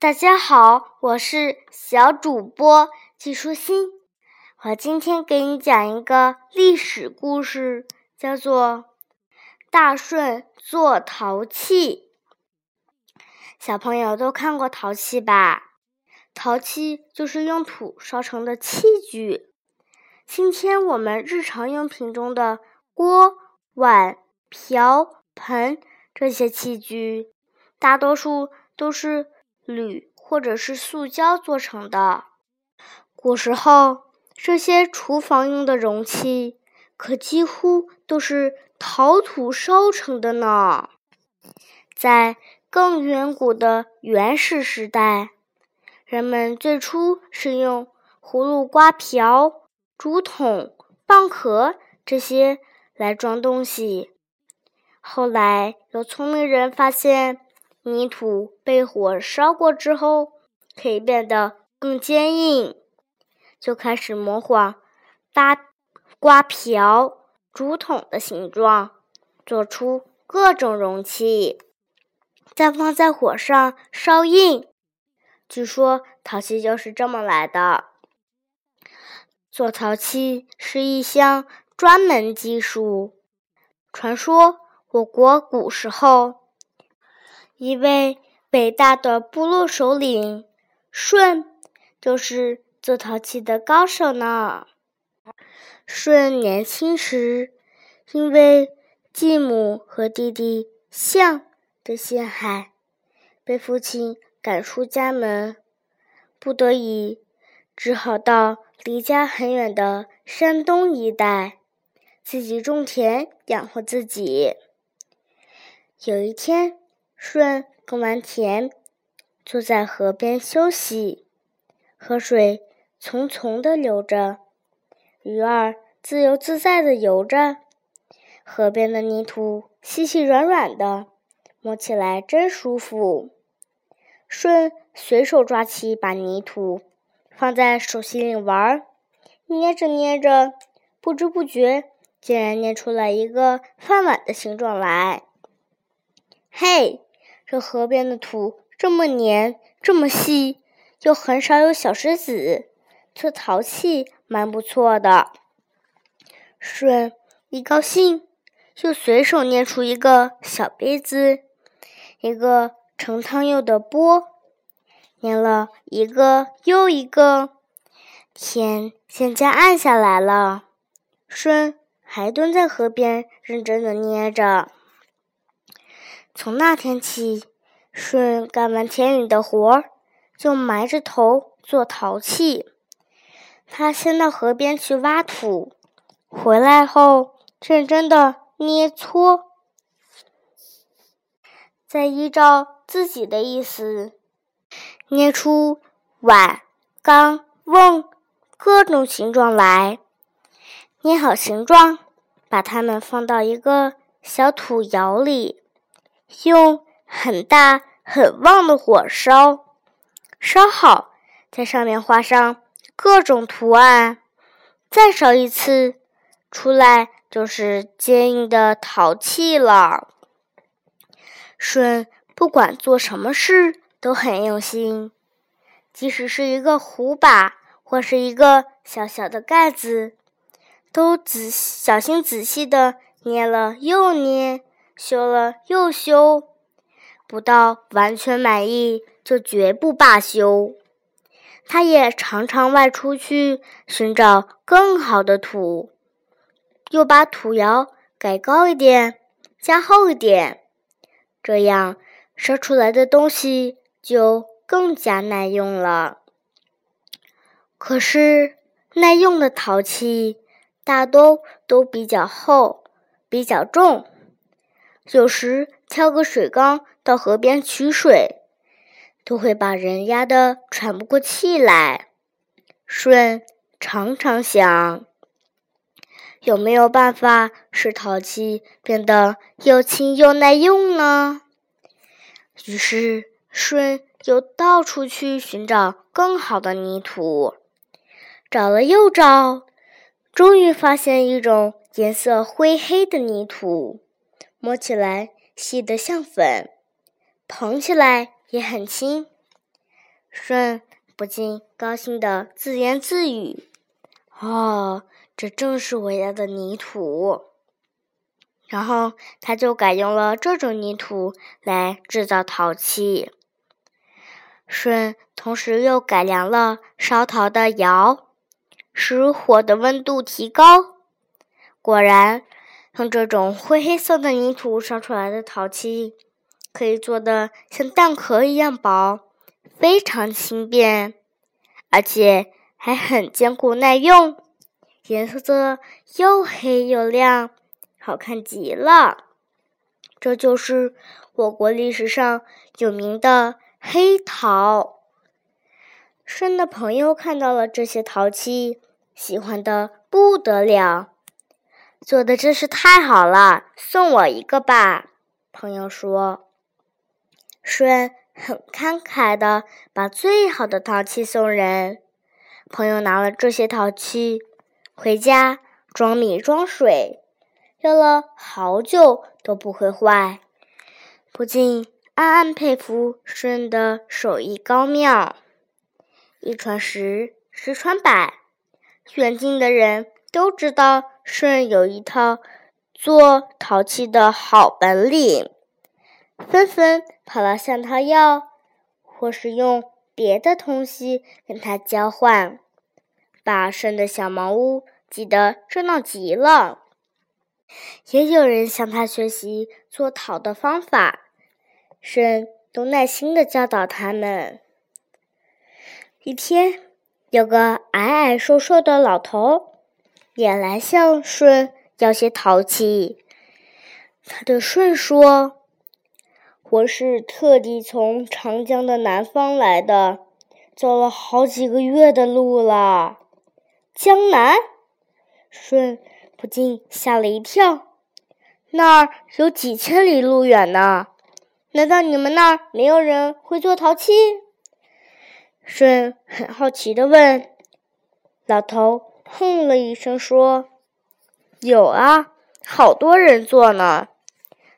大家好，我是小主播季舒心。我今天给你讲一个历史故事，叫做《大舜做陶器》。小朋友都看过陶器吧？陶器就是用土烧成的器具。今天我们日常用品中的锅、碗、瓢、盆这些器具，大多数都是。铝或者是塑胶做成的。古时候，这些厨房用的容器可几乎都是陶土烧成的呢。在更远古的原始时代，人们最初是用葫芦、瓜瓢、竹筒、蚌壳这些来装东西。后来，有聪明人发现。泥土被火烧过之后，可以变得更坚硬，就开始模仿八瓜瓢、竹筒的形状，做出各种容器，再放在火上烧硬。据说陶器就是这么来的。做陶器是一项专门技术。传说我国古时候。一位伟大的部落首领舜，就是做陶器的高手呢。舜年轻时，因为继母和弟弟象的陷害，被父亲赶出家门，不得已，只好到离家很远的山东一带，自己种田养活自己。有一天。舜耕完田，坐在河边休息，河水淙淙的流着，鱼儿自由自在的游着，河边的泥土细细软软的，摸起来真舒服。舜随手抓起一把泥土，放在手心里玩儿，捏着捏着，不知不觉竟然捏出了一个饭碗的形状来。嘿！这河边的土这么黏，这么细，又很少有小石子，做陶器蛮不错的。舜一高兴，就随手捏出一个小杯子，一个盛汤用的钵，捏了一个又一个。天渐渐暗下来了，舜还蹲在河边认真的捏着。从那天起，舜干完田里的活儿，就埋着头做陶器。他先到河边去挖土，回来后认真的捏搓，再依照自己的意思捏出碗、缸、瓮各种形状来。捏好形状，把它们放到一个小土窑里。用很大很旺的火烧，烧好，在上面画上各种图案，再烧一次，出来就是坚硬的陶器了。舜不管做什么事都很用心，即使是一个壶把或是一个小小的盖子，都仔小心仔细的捏了又捏。修了又修，不到完全满意就绝不罢休。他也常常外出去寻找更好的土，又把土窑改高一点，加厚一点，这样烧出来的东西就更加耐用了。可是，耐用的陶器大多都比较厚，比较重。有时挑个水缸到河边取水，都会把人压得喘不过气来。舜常常想，有没有办法使陶器变得又轻又耐用呢？于是，舜又到处去寻找更好的泥土，找了又找，终于发现一种颜色灰黑的泥土。摸起来细得像粉，捧起来也很轻。舜不禁高兴地自言自语：“哦，这正是我要的泥土。”然后他就改用了这种泥土来制造陶器。舜同时又改良了烧陶的窑，使火的温度提高。果然，用这种灰黑色的泥土烧出来的陶器，可以做的像蛋壳一样薄，非常轻便，而且还很坚固耐用，颜色又黑又亮。好看极了，这就是我国历史上有名的黑陶。舜的朋友看到了这些陶器，喜欢的不得了，做的真是太好了，送我一个吧。朋友说，舜很慷慨的把最好的陶器送人。朋友拿了这些陶器回家装米装水。用了好久都不会坏，不禁暗暗佩服舜的手艺高妙。一传十，十传百，远近的人都知道舜有一套做陶器的好本领，纷纷跑来向他要，或是用别的东西跟他交换，把舜的小茅屋挤得热闹极了。也有人向他学习做陶的方法，舜都耐心的教导他们。一天，有个矮矮瘦瘦的老头也来向舜要些陶器。他对舜说：“我是特地从长江的南方来的，走了好几个月的路了。”江南，舜。不禁吓了一跳，那儿有几千里路远呢？难道你们那儿没有人会做陶器？舜很好奇的问。老头哼了一声说：“有啊，好多人做呢。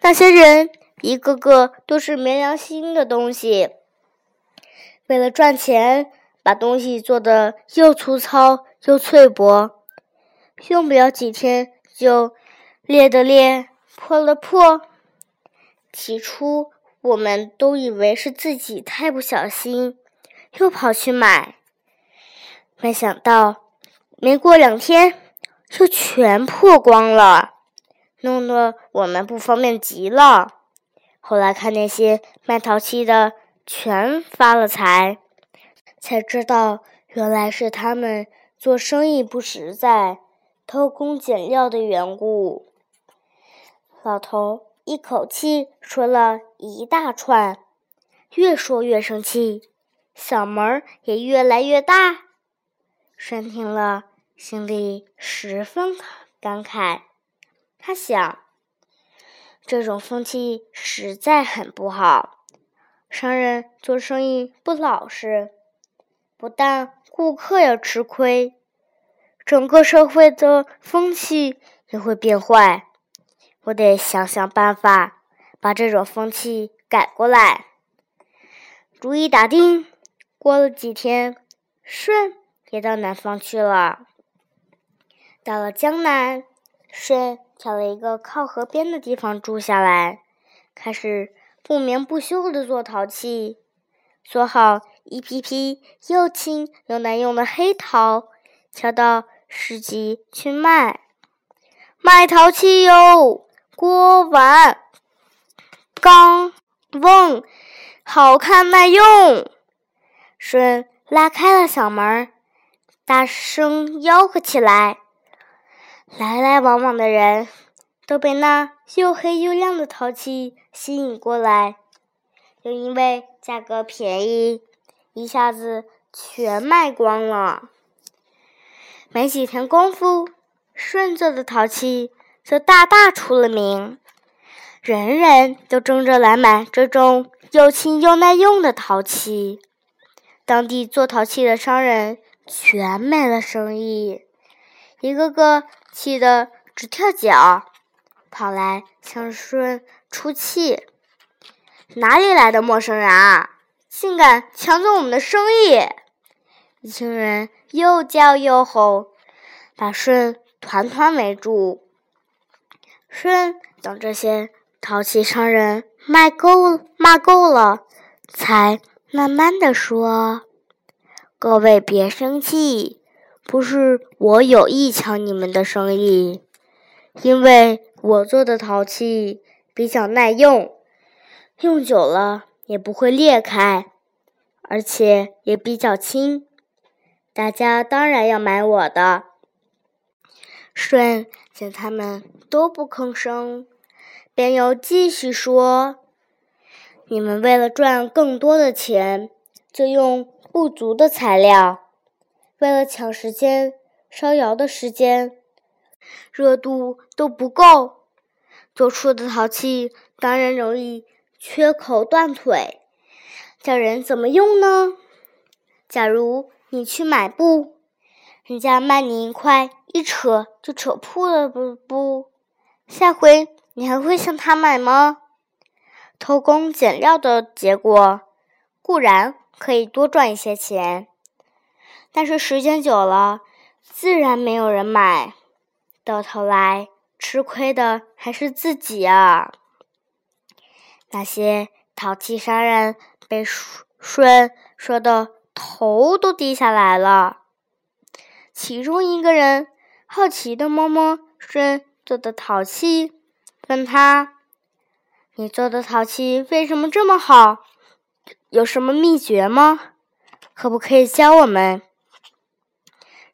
那些人一个个都是没良心的东西，为了赚钱，把东西做的又粗糙又脆薄。”用不了几天就裂的裂，破了破。起初我们都以为是自己太不小心，又跑去买，没想到没过两天就全破光了，弄得我们不方便极了。后来看那些卖陶器的全发了财，才知道原来是他们做生意不实在。偷工减料的缘故，老头一口气说了一大串，越说越生气，嗓门也越来越大。舜听了，心里十分感慨。他想，这种风气实在很不好，商人做生意不老实，不但顾客要吃亏。整个社会的风气也会变坏，我得想想办法把这种风气改过来。主意打定，过了几天，舜也到南方去了。到了江南，舜挑了一个靠河边的地方住下来，开始不眠不休的做陶器，做好一批批又轻又耐用的黑陶，敲到。市集去卖，卖陶器哟，锅碗缸瓮，好看耐用。舜拉开了嗓门，大声吆喝起来。来来往往的人都被那又黑又亮的陶器吸引过来，又因为价格便宜，一下子全卖光了。没几天功夫，舜做的陶器就大大出了名，人人都争着来买这种又轻又耐用的陶器。当地做陶器的商人全没了生意，一个个气得直跳脚，跑来向舜出气：“哪里来的陌生人啊？竟敢抢走我们的生意！一群人又叫又吼，把舜团团围住。舜等这些淘气商人骂够骂够了，才慢慢的说：“各位别生气，不是我有意抢你们的生意，因为我做的陶器比较耐用，用久了也不会裂开，而且也比较轻，大家当然要买我的。”舜见他们都不吭声，便又继续说：“你们为了赚更多的钱，就用不足的材料，为了抢时间，烧窑的时间、热度都不够，做出的陶器当然容易缺口断腿，叫人怎么用呢？假如你去买布。”人家卖你一块，一扯就扯破了，不不，下回你还会向他买吗？偷工减料的结果固然可以多赚一些钱，但是时间久了，自然没有人买，到头来吃亏的还是自己啊！那些淘气商人被舜说的头都低下来了。其中一个人好奇的摸摸舜做的陶器，问他：“你做的陶器为什么这么好？有什么秘诀吗？可不可以教我们？”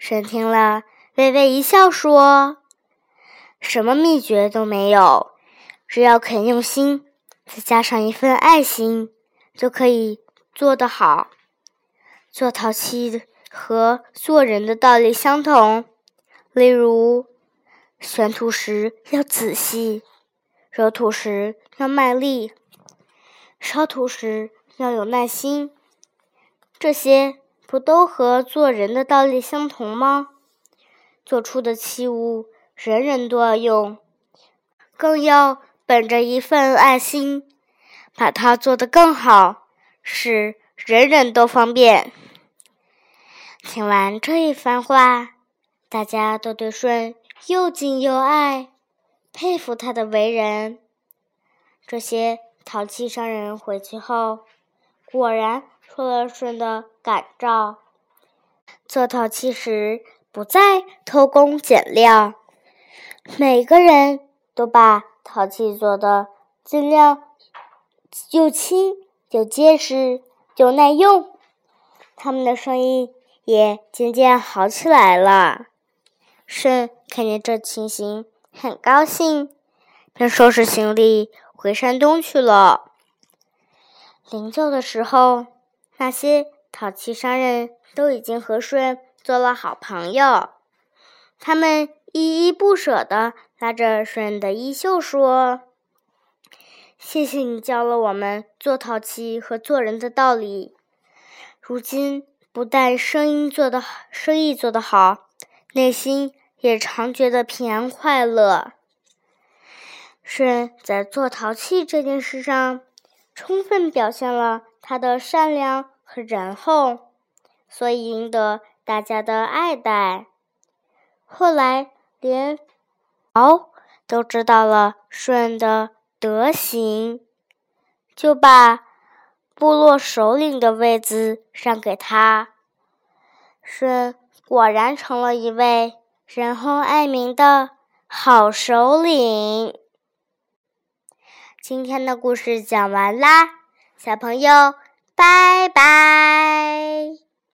神听了，微微一笑，说：“什么秘诀都没有，只要肯用心，再加上一份爱心，就可以做得好。做陶器。”和做人的道理相同，例如，选土时要仔细，揉土时要卖力，烧土时要有耐心，这些不都和做人的道理相同吗？做出的器物，人人都要用，更要本着一份爱心，把它做得更好，使人人都方便。听完这一番话，大家都对舜又敬又爱，佩服他的为人。这些淘气商人回去后，果然出了舜的感召，做陶器时不再偷工减料，每个人都把陶器做的尽量又轻又结实又耐用，他们的生意。也渐渐好起来了。舜看见这情形，很高兴，便收拾行李回山东去了。临走的时候，那些淘气商人都已经和舜做了好朋友，他们依依不舍地拉着舜的衣袖说：“谢谢你教了我们做陶器和做人的道理，如今。”不但生意做得好，生意做得好，内心也常觉得平安快乐。舜在做陶器这件事上，充分表现了他的善良和仁厚，所以赢得大家的爱戴。后来，连尧都知道了舜的德行，就把。部落首领的位子让给他，舜果然成了一位仁厚爱民的好首领。今天的故事讲完啦，小朋友，拜拜。